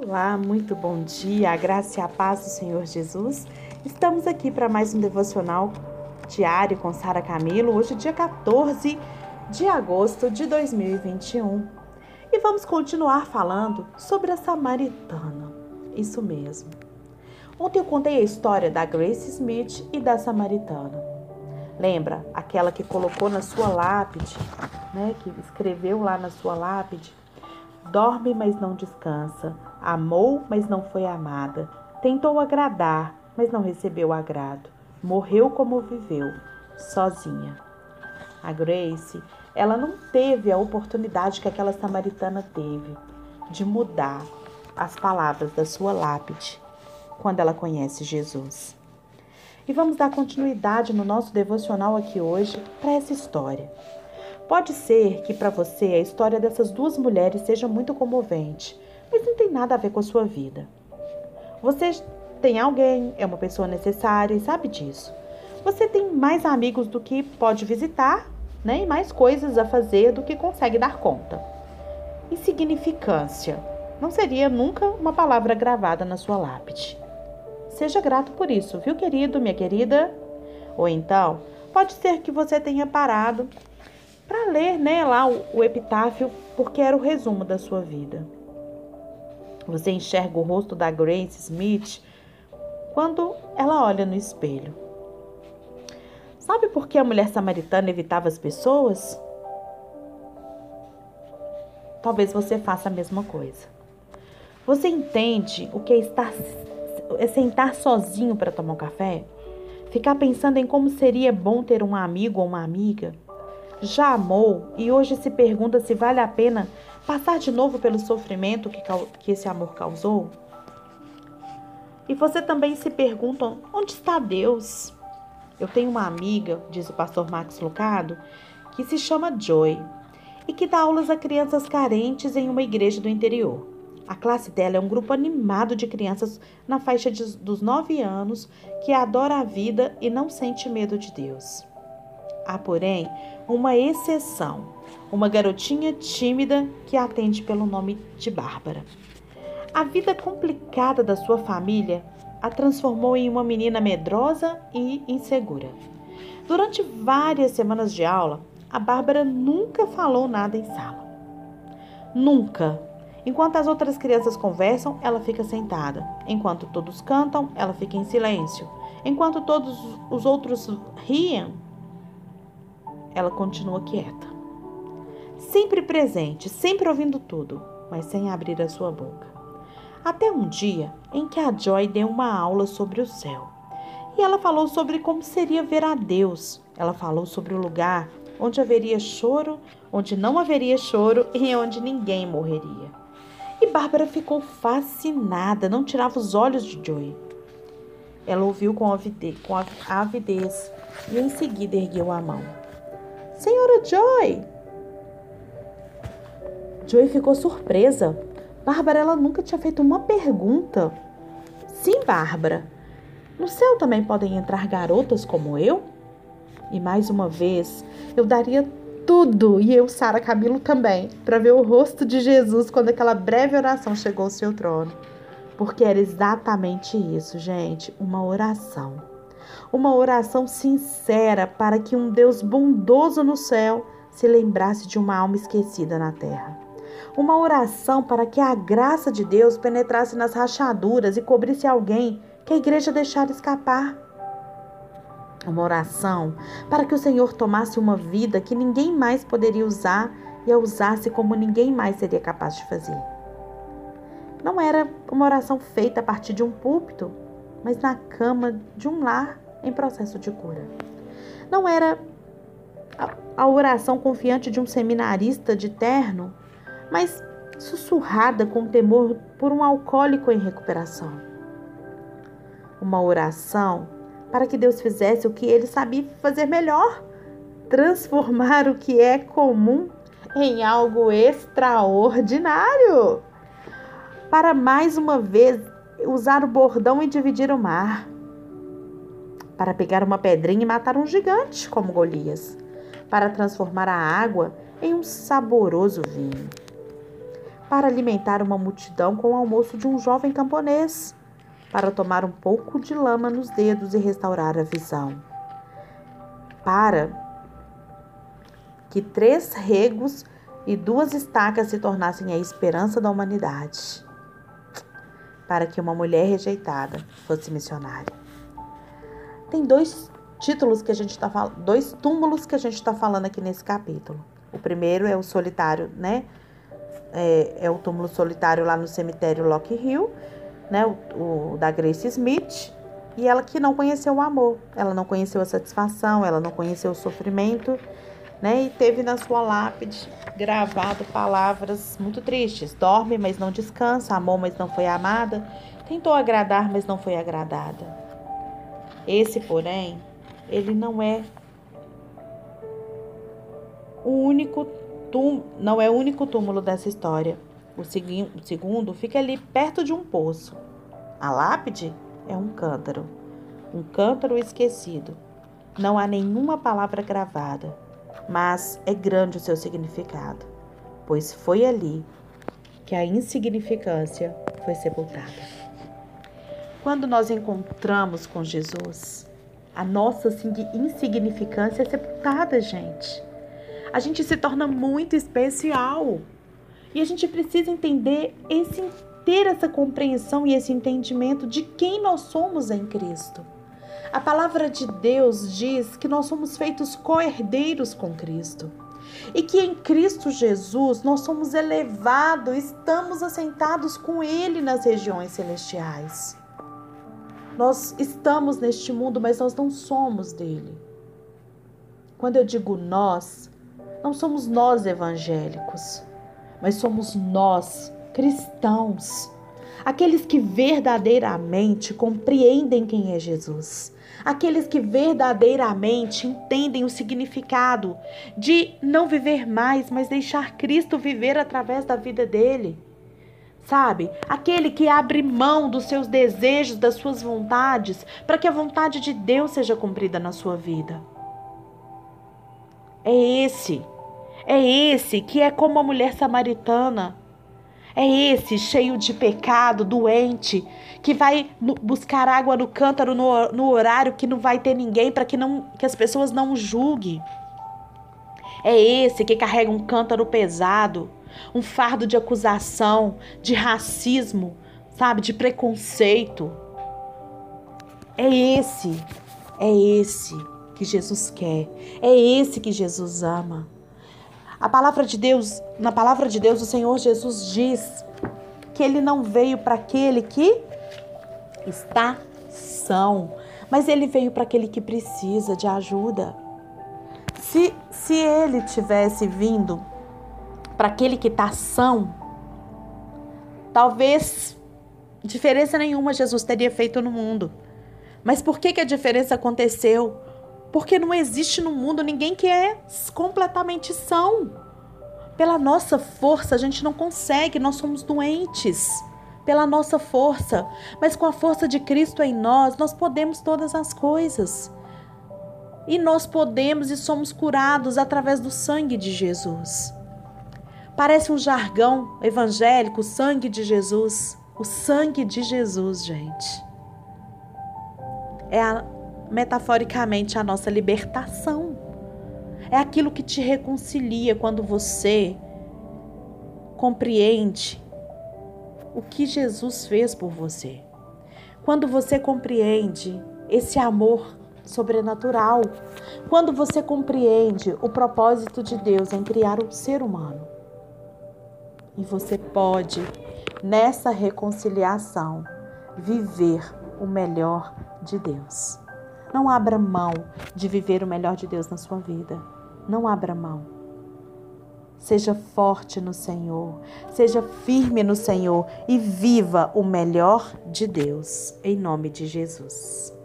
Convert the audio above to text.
Olá, muito bom dia, a graça e a paz do Senhor Jesus. Estamos aqui para mais um devocional diário com Sara Camilo, hoje, dia 14 de agosto de 2021. E vamos continuar falando sobre a Samaritana. Isso mesmo. Ontem eu contei a história da Grace Smith e da Samaritana. Lembra aquela que colocou na sua lápide, né, que escreveu lá na sua lápide Dorme, mas não descansa. Amou, mas não foi amada. Tentou agradar, mas não recebeu agrado. Morreu como viveu, sozinha. A Grace, ela não teve a oportunidade que aquela samaritana teve de mudar as palavras da sua lápide quando ela conhece Jesus. E vamos dar continuidade no nosso devocional aqui hoje para essa história. Pode ser que para você a história dessas duas mulheres seja muito comovente, mas não tem nada a ver com a sua vida. Você tem alguém, é uma pessoa necessária e sabe disso. Você tem mais amigos do que pode visitar, né? E mais coisas a fazer do que consegue dar conta. Insignificância não seria nunca uma palavra gravada na sua lápide. Seja grato por isso, viu, querido, minha querida? Ou então, pode ser que você tenha parado para ler né, lá o, o epitáfio, porque era o resumo da sua vida. Você enxerga o rosto da Grace Smith quando ela olha no espelho. Sabe por que a mulher samaritana evitava as pessoas? Talvez você faça a mesma coisa. Você entende o que é estar é sentar sozinho para tomar um café? Ficar pensando em como seria bom ter um amigo ou uma amiga? Já amou e hoje se pergunta se vale a pena passar de novo pelo sofrimento que, que esse amor causou? E você também se pergunta: onde está Deus? Eu tenho uma amiga, diz o pastor Max Lucado, que se chama Joy e que dá aulas a crianças carentes em uma igreja do interior. A classe dela é um grupo animado de crianças na faixa de, dos 9 anos que adora a vida e não sente medo de Deus. Há, porém, uma exceção, uma garotinha tímida que atende pelo nome de Bárbara. A vida complicada da sua família a transformou em uma menina medrosa e insegura. Durante várias semanas de aula, a Bárbara nunca falou nada em sala. Nunca. Enquanto as outras crianças conversam, ela fica sentada. Enquanto todos cantam, ela fica em silêncio. Enquanto todos os outros riem, ela continua quieta. Sempre presente, sempre ouvindo tudo, mas sem abrir a sua boca. Até um dia em que a Joy deu uma aula sobre o céu. E ela falou sobre como seria ver a Deus. Ela falou sobre o lugar onde haveria choro, onde não haveria choro e onde ninguém morreria. E Bárbara ficou fascinada, não tirava os olhos de Joy. Ela ouviu com avidez, com avidez e em seguida ergueu a mão. Senhora Joy! Joy ficou surpresa. Bárbara, ela nunca tinha feito uma pergunta. Sim, Bárbara. No céu também podem entrar garotas como eu? E mais uma vez, eu daria tudo, e eu, Sara Camilo, também, para ver o rosto de Jesus quando aquela breve oração chegou ao seu trono. Porque era exatamente isso, gente, uma oração uma oração sincera para que um Deus bondoso no céu se lembrasse de uma alma esquecida na terra. Uma oração para que a graça de Deus penetrasse nas rachaduras e cobrisse alguém que a igreja deixara escapar. Uma oração para que o Senhor tomasse uma vida que ninguém mais poderia usar e a usasse como ninguém mais seria capaz de fazer. Não era uma oração feita a partir de um púlpito, mas na cama de um lar em processo de cura. Não era a oração confiante de um seminarista de terno, mas sussurrada com temor por um alcoólico em recuperação. Uma oração para que Deus fizesse o que ele sabia fazer melhor: transformar o que é comum em algo extraordinário. Para mais uma vez usar o bordão e dividir o mar para pegar uma pedrinha e matar um gigante como Golias, para transformar a água em um saboroso vinho. para alimentar uma multidão com o almoço de um jovem camponês, para tomar um pouco de lama nos dedos e restaurar a visão, para que três regos e duas estacas se tornassem a esperança da humanidade, para que uma mulher rejeitada fosse missionária. Tem dois títulos que a gente está falando, dois túmulos que a gente está falando aqui nesse capítulo. O primeiro é o solitário, né? É, é, o túmulo solitário lá no cemitério Lock Hill, né? O, o, da Grace Smith. E ela que não conheceu o amor, ela não conheceu a satisfação, ela não conheceu o sofrimento, né? E teve na sua lápide gravado palavras muito tristes: dorme, mas não descansa, amou, mas não foi amada, tentou agradar, mas não foi agradada. Esse, porém, ele não é o único túmulo, não é o único túmulo dessa história. O, segui, o segundo fica ali perto de um poço. A lápide é um cântaro, um cântaro esquecido. Não há nenhuma palavra gravada, mas é grande o seu significado, pois foi ali que a insignificância foi sepultada. Quando nós encontramos com Jesus, a nossa insignificância é sepultada, gente. A gente se torna muito especial. E a gente precisa entender esse ter essa compreensão e esse entendimento de quem nós somos em Cristo. A palavra de Deus diz que nós somos feitos co-herdeiros com Cristo. E que em Cristo Jesus nós somos elevados, estamos assentados com Ele nas regiões celestiais. Nós estamos neste mundo, mas nós não somos dele. Quando eu digo nós, não somos nós evangélicos, mas somos nós cristãos, aqueles que verdadeiramente compreendem quem é Jesus, aqueles que verdadeiramente entendem o significado de não viver mais, mas deixar Cristo viver através da vida dele sabe? Aquele que abre mão dos seus desejos, das suas vontades, para que a vontade de Deus seja cumprida na sua vida. É esse, é esse que é como a mulher samaritana. É esse cheio de pecado, doente, que vai buscar água no cântaro no, horário que não vai ter ninguém para que, não, que as pessoas não julguem. É esse que carrega um cântaro pesado um fardo de acusação, de racismo, sabe, de preconceito. É esse, é esse que Jesus quer, é esse que Jesus ama. A palavra de Deus, na palavra de Deus, o Senhor Jesus diz que ele não veio para aquele que está são, mas ele veio para aquele que precisa de ajuda. Se, se ele tivesse vindo para aquele que está são, talvez diferença nenhuma Jesus teria feito no mundo. Mas por que, que a diferença aconteceu? Porque não existe no mundo ninguém que é completamente são. Pela nossa força, a gente não consegue, nós somos doentes. Pela nossa força, mas com a força de Cristo em nós, nós podemos todas as coisas. E nós podemos e somos curados através do sangue de Jesus. Parece um jargão evangélico, o sangue de Jesus. O sangue de Jesus, gente. É a, metaforicamente a nossa libertação. É aquilo que te reconcilia quando você compreende o que Jesus fez por você. Quando você compreende esse amor sobrenatural. Quando você compreende o propósito de Deus em criar um ser humano. E você pode, nessa reconciliação, viver o melhor de Deus. Não abra mão de viver o melhor de Deus na sua vida. Não abra mão. Seja forte no Senhor, seja firme no Senhor e viva o melhor de Deus, em nome de Jesus.